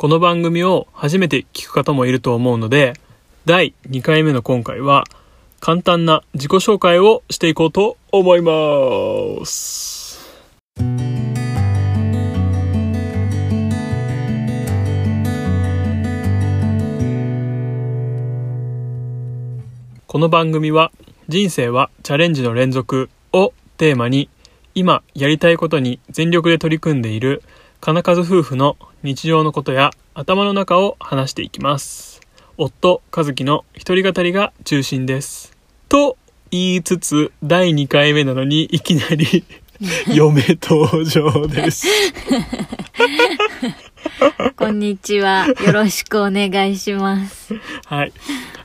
この番組を初めて聞く方もいると思うので、第2回目の今回は、簡単な自己紹介をしていこうと思います。この番組は人生はチャレンジの連続をテーマに今やりたいことに全力で取り組んでいる金数夫婦の日常のことや頭の中を話していきます。夫和樹の一人語りが中心です。と言いつつ第2回目なのにいきなり 嫁登場です。こんにちは。よろしくお願いします。はい。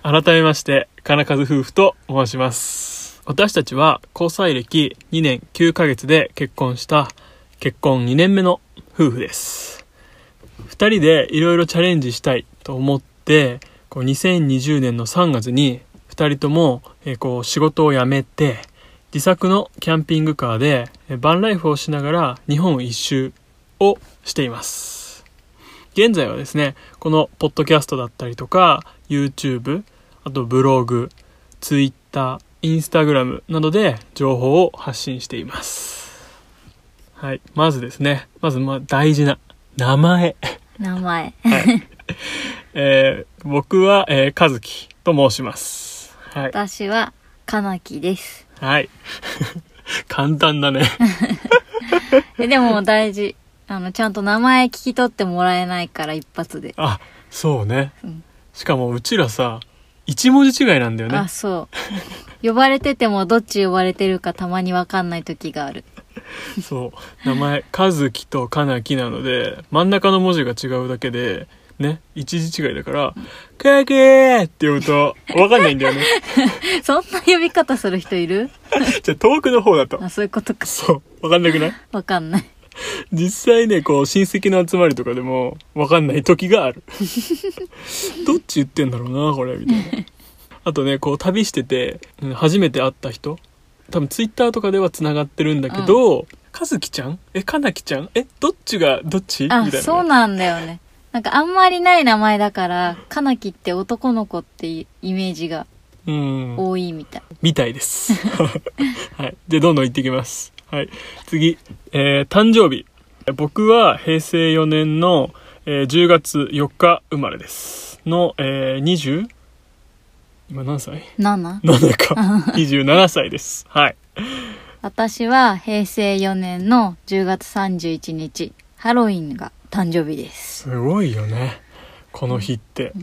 改めまして金数夫婦と申します。私たちは交際歴2年9ヶ月で結婚した結婚2年目の夫婦です。2人でいろいろチャレンジしたいと思ってこう2020年の3月に2人とも、えこう仕事を辞めて自作のキャンピングカーでバンライフをしながら日本一周をしています。現在はですねこのポッドキャストだったりとか YouTube あとブログ Twitter インスタグラムなどで情報を発信しています。はいまずですねまずまあ大事な名前名前。えー僕は、えー、和樹と申しますはい私は、かなきです。はい 簡単だね えでも大事。あの、ちゃんと名前聞き取ってもらえないから一発で。あそうね、うんしかもうちらさ一文字違いなんだよねあ、そう。呼ばれててもどっち呼ばれてるかたまにわかんない時がある。そう。名前和樹とかなきなので真ん中の文字が違うだけでね一字違いだから「かけー!」って呼ぶと分かんないんだよね。そんな呼び方する人いる？じゃあ遠くの方だと。あ、そういうことか。そう。分かんなくない？わかんない。実際ねこう親戚の集まりとかでも分かんない時がある。どっち言ってんだろうなこれみたいな。あとねこう旅しててうん初めて会った人多分ツイッターとかではつながってるんだけど「和樹ちゃん？えかなきちゃん？えどっちがどっち?」みたいなそうなんだよね。なんかあんまりない名前だから、かなきって男の子っていうイメージがうん多いみたい。みたいです。はい。で、どんどん行ってきます。はい。次、えー、誕生日。僕は平成4年の、えー10月4日生まれです。の、えー、20? 今何歳？7? ?7 か。27歳です。はい。私は平成4年の10月31日、ハロウィンが誕生日です。すごいよね。この日って。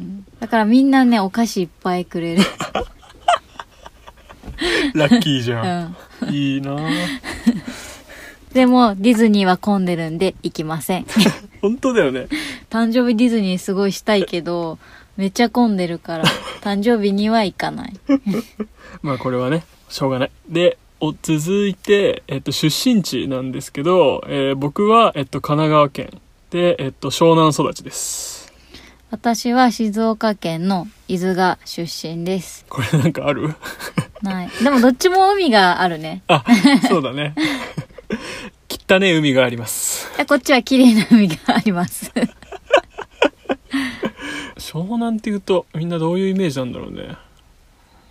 だからみんなね、お菓子いっぱいくれる。ラッキーじうゃん。ん。いいなぁ でも、ディズニーは混んでるんで行きません。本当だよね。誕生日ディズニーすごいしたいけど、めっちゃ混んでるから、誕生日には行かない。まあこれはね、しょうがない。で、お続いて、えっと、出身地なんですけど、えー僕は、えっと、神奈川県で、えっと、湘南育ちです。私は静岡県の伊豆が出身です。これなんかある？ない。でもどっちも海があるね。あ、そうだね。汚ね海があります。こっちは綺麗な海があります。湘南って言うと、みんなどういうイメージなんだろうね。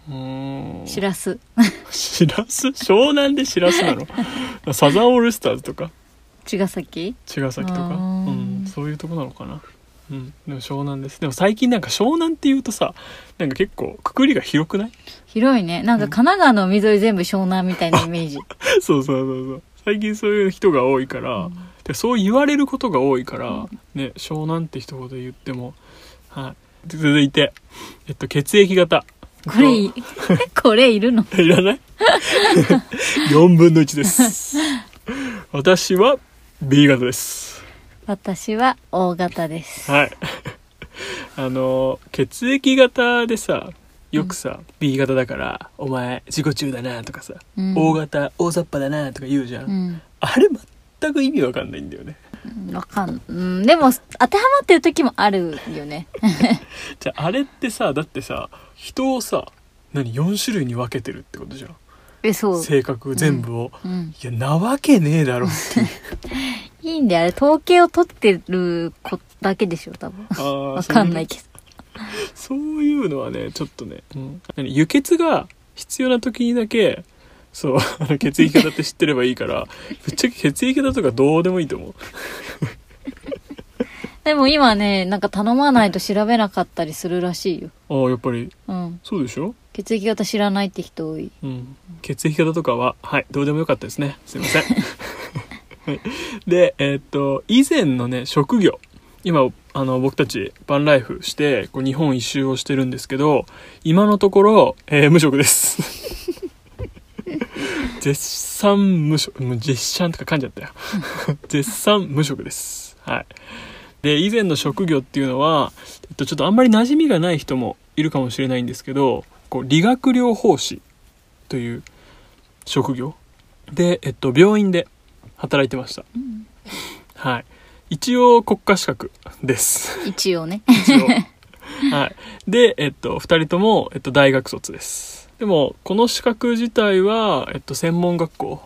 うーん。しらす。しらす？湘南でしらすなの？サザンオールスターズとか？茅ヶ崎。茅ヶ崎とか、うん、そういうとこなのかな？うん。でも湘南です。でも最近なんか湘南っていうとさなんか結構くくりが広くない？広いね。なんか神奈川の海沿い全部湘南みたいなイメージ。そうそうそうそう。最近そういう人が多いから、でそう言われることが多いから、ね湘南って一言で言ってもはい続いてえっと血液型これい、これいるの？いらない ?4 分の1です。私は B 型です。私は O 型です。はい。あの、血液型でさ、よくさ、B 型だから、お前自己中だなとかさ、うん O 型大雑把だなとか言うじゃん。うん。あれ全く意味わかんないんだよね。わかん、うん、でも、当てはまってる時もあるよね。じゃああれってさ、だってさ、人をさ、何、4種類に分けてるってことじゃん。え、そう。性格全部を。うん。いや、なわけねえだろっていう。いいんで、あれ、統計を取ってる子だけでしょ、多分。わかんないけど。そういうのはねちょっとね、うん、何輸血が必要な時にだけそうあの血液型って知ってればいいからぶっちゃけ血液型とかどうでもいいと思う。でも今ね、なんか頼まないと調べなかったりするらしいよ。ああやっぱり。うん。そうでしょ？血液型知らないって人多い。うん、血液型とかははいどうでもよかったですね。すいません、はい、でえーっと以前のね職業。今あの僕たちバンライフしてこう日本一周をしてるんですけど今のところ、えー無職です絶賛無職もう絶賛とか噛んじゃったよ。絶賛無職です。はい。で以前の職業っていうのは、えっと、ちょっとあんまり馴染みがない人もいるかもしれないんですけどこう理学療法士という職業。で、えっと、病院で働いてました、はい。一応国家資格です。一応ね。一応。はい。でえっと2人とも、えっと、大学卒ですでもこの資格自体は、えっと、専門学校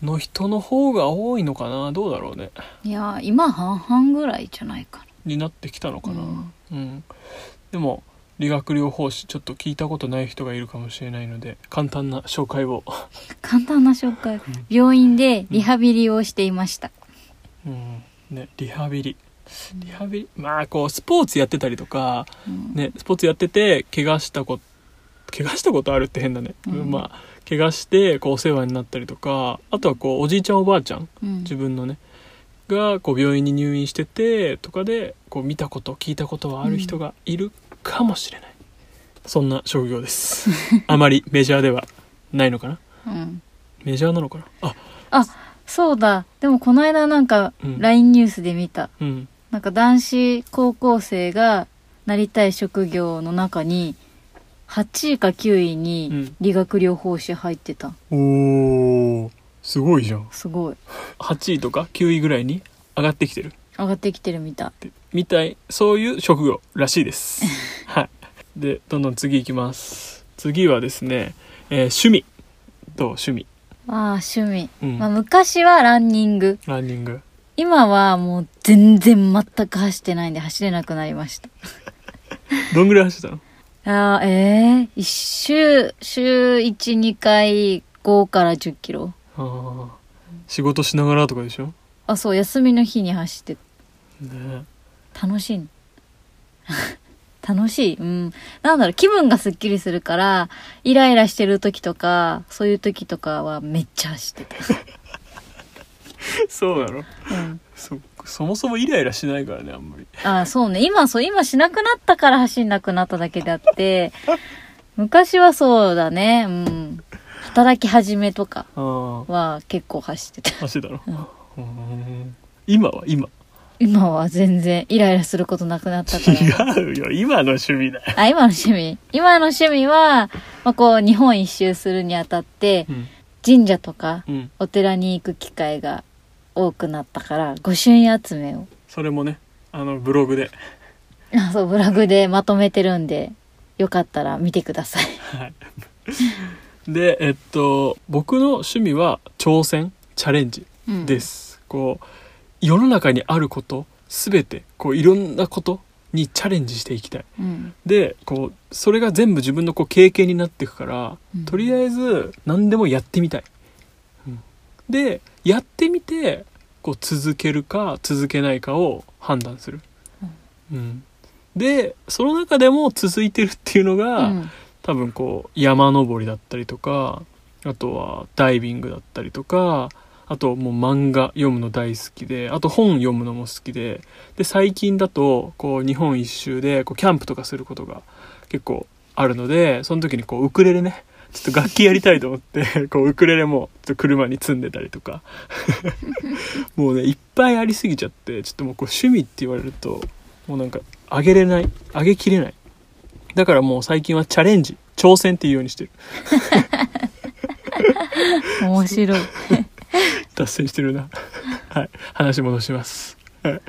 の人の方が多いのかな？どうだろうね。いやー、今半々ぐらいじゃないかになってきたのかな？うん。うん、でも理学療法士ちょっと聞いたことない人がいるかもしれないので簡単な紹介を。な。簡単な紹介。病院でリハビリをしていました。うん。ね、リハビリ。リハビリ？まあこうスポーツやってたりとか、うん。ね、スポーツやってて怪我したこと怪我したことあるって変だね、うん。まあ怪我してこうお世話になったりとかあとはこうおじいちゃんおばあちゃんうん。自分のねがこう病院に入院しててとかでこう見たこと聞いたことはある人がいるかもしれない、そんな職業です。あまりメジャーではないのかな？うん。メジャーなのかな？あ。あ、そうだ。でもこの間なんかうん。LINE ニュースで見た。うん。なんか男子高校生がなりたい職業の中に8位か9位うにん理学療法士入ってた。おーすごいじゃんすごい。8位とか9位ぐらいに上がってきてる上がってきてるみたい。みたいそういう職業らしいです はいでどんどん次いきます次はですね、えー趣味どう？趣味ああ、趣味。うん、まあ昔はランニング。ランニング今はもう全然全く走ってないんで走れなくなりました。どんぐらい走ってたの？ああ、ええ一週、週1、2回5から10キロ。あー仕事しながらとかでしょ？あ、そう、休みの日に走ってね楽しい。楽しい。うん。なんだろう、気分がスッキリするから、イライラしてる時とか、そういう時とかはめっちゃ走ってた。そうなの？うん。そそもそもイライラしないからねあんまり。あ、そうね。今、そう、今しなくなったから走んなくなっただけであって、昔はそうだね。うん。働き始めとかああは結構走ってた。走ってたの、うん。うん今は？今？今は全然イライラすることなくなったから。違うよ。今の趣味だよ、あ、今の趣味？今の趣味は、まあ、こう、日本一周するにあたって、うん。神社とかうん、お寺に行く機会が多くなったから、御朱印集めを、それもねあのブログで。あそう、ブログでまとめてるんで、よかったら見てください。はい。でえっと僕の趣味は挑戦チャレンジうん。です、こう世の中にあること全てこういろんなことにチャレンジしていきたい。うん。でこうそれが全部自分のこう経験になっていくから、うん。とりあえず何でもやってみたい、うんでやってみてこう続けるか続けないかを判断する、うん。でその中でも続いてるっていうのが、うん。多分こう山登りだったりとかあとはダイビングだったりとかあともう漫画読むの大好きであと本読むのも好きでで最近だとこう日本一周でこうキャンプとかすることが結構あるのでその時にこうウクレレねちょっと楽器やりたいと思って こうウクレレもちょっと車に積んでたりとか。もうねいっぱいありすぎちゃってちょっともうこう趣味って言われるともうなんかあげれないあげきれない。だからもう最近はチャレンジ挑戦っていうようにしてる。面白い。脱線してるな。はい。話戻します。はい。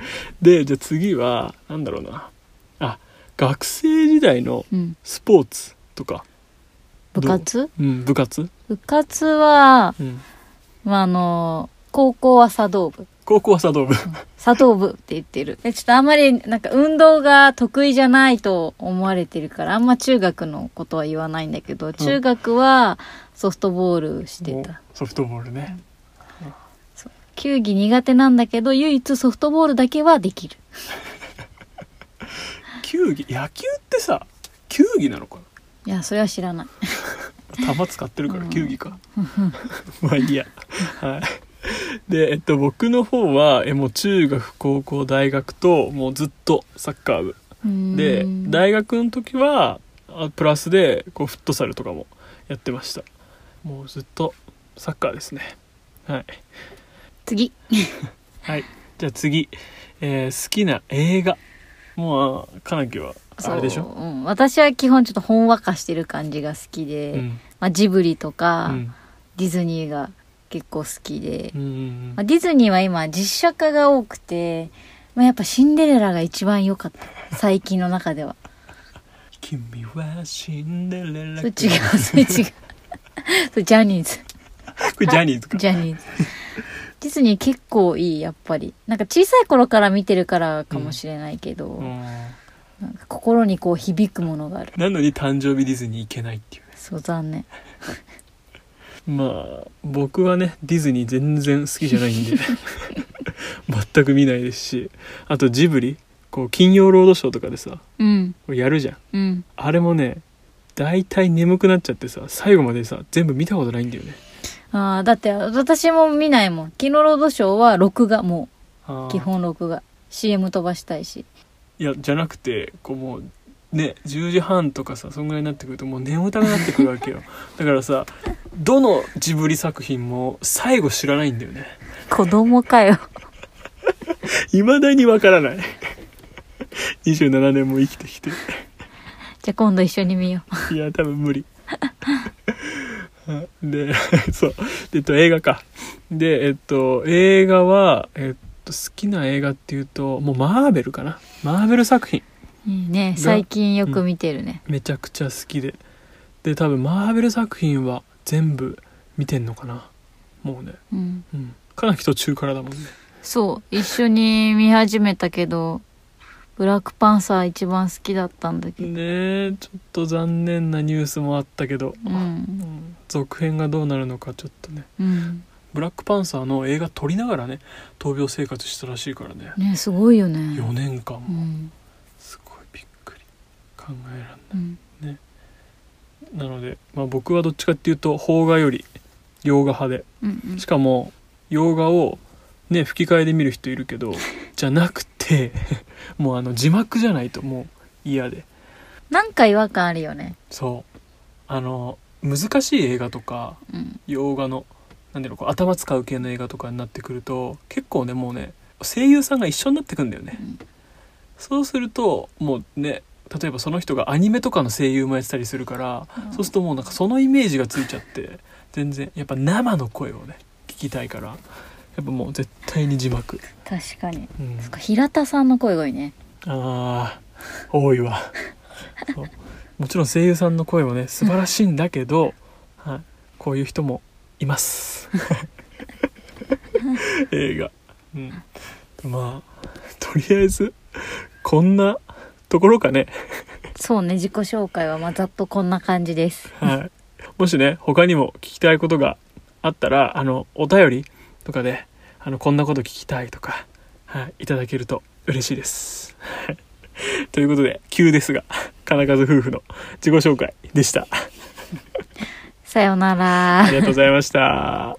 でじゃあ次はなんだろうな。あ学生時代のうん。スポーツとか部活？うん部活？部活は、うんまあ、あの、高校は茶道部。高校は茶道部佐藤部って言ってる。でちょっとあんまりなんか運動が得意じゃないと思われてるから、あんま中学のことは言わないんだけど、中学はソフトボールしてた。ソフトボールね球技苦手なんだけど、唯一ソフトボールだけはできる。球技野球ってさ球技なのかいや、それは知らない。な球使ってるから球技か。まあいいや。はい。でえっと僕の方はえもう中学高校大学ともうずっとサッカー部。でうん。大学の時はあプラスでこうフットサルとかもやってました。もうずっとサッカーですね。はい。次。はい。じゃあ次、えー好きな映画もうかなきはあれでしょ？そううん。私は基本ちょっとほんわかしてる感じが好きで、うんまあ、ジブリとか、うんディズニーが結構好きで、うんうんまあ、ディズニーは今実写化が多くて、まあ、やっぱシンデレラが一番良かった。最近の中では。君はシンデレラそれ違う、それ違う。それジャニーズ。これジャニーズかジャニーズ。ディズニー結構いい、やっぱり。なんか小さい頃から見てるからかもしれないけど、うん。なんか心にこう響くものがある。なのに誕生日ディズニー行けないっていうね。そう、残念。まあ僕はねディズニー全然好きじゃないんで。全く見ないですし。あとジブリ。こう金曜ロードショーとかでさうん、やるじゃん。うん。あれもね大体眠くなっちゃってさ最後までさ全部見たことないんだよねああ、だって私も見ないもん。キノロードショーは録画、もう、基本録画。CM 飛ばしたいし。いやじゃなくてこうもうね10時半とかさそんぐらいになってくるともう眠たくなってくるわけよ だからさどのジブリ作品も最後知らないんだよね子供かよ。未だにわからない27年も生きてきてじゃあ今度一緒に見よう。いや多分無理 で そう。でえっと映画か。でえっと映画はえっと好きな映画っていうともうマーベルかな。マーベル作品。いいね。最近よく見てるね。めちゃくちゃ好きで。で多分マーベル作品は全部見てんのかな。もうね。うん。うん。かなり途中からだもんね。そう。一緒に見始めたけど、ブラックパンサー一番好きだったんだけど。ねえちょっと残念なニュースもあったけど、う。うんん続編がどうなるのかちょっとねうん。ブラックパンサーの映画撮りながらね闘病生活したらしいからねねすごいよね。4年間もうん。すごいびっくり考えらんないうん。なので、まあ、僕はどっちかっていうと邦画より洋画派でうんうんしかも洋画をね吹き替えで見る人いるけど じゃなくて もうあの字幕じゃないともう嫌で。なんか違和感あるよね。そう。あの難しい映画とかうん。洋画のなんだろう頭使う系の映画とかになってくると結構ねもうね声優さんが一緒になってくんだよね、うん。そうするともうね例えばその人がアニメとかの声優もやってたりするから、うん。そうするともうなんかそのイメージがついちゃって全然やっぱ生の声をね聞きたいからやっぱもう絶対に字幕、確かに。うん、そっか平田さんの声がいいね。あー多いわ。そう。もちろん声優さんの声もね素晴らしいんだけど、はい、こういう人もいます。映画、うん、まあとりあえずこんなところかね、そうね、自己紹介はまあざっとこんな感じです。はい、もしね他にも聞きたいことがあったらあのお便りとかであのこんなこと聞きたいとか、はい、いただけると嬉しいです。は いということで急ですが金数夫婦の自己紹介でした。さようならあり。がとうございました。